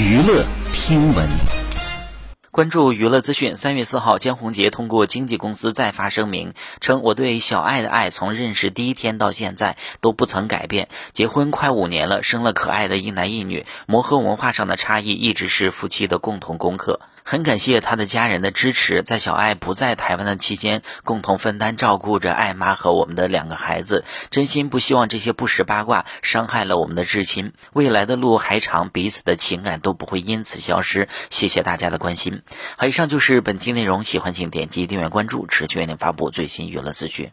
娱乐听闻。关注娱乐资讯。三月四号，江宏杰通过经纪公司再发声明称：“我对小爱的爱从认识第一天到现在都不曾改变。结婚快五年了，生了可爱的一男一女，磨合文化上的差异一直是夫妻的共同功课。”很感谢他的家人的支持，在小爱不在台湾的期间，共同分担照顾着爱妈和我们的两个孩子。真心不希望这些不实八卦伤害了我们的至亲。未来的路还长，彼此的情感都不会因此消失。谢谢大家的关心。好，以上就是本期内容，喜欢请点击订阅关注，持续为您发布最新娱乐资讯。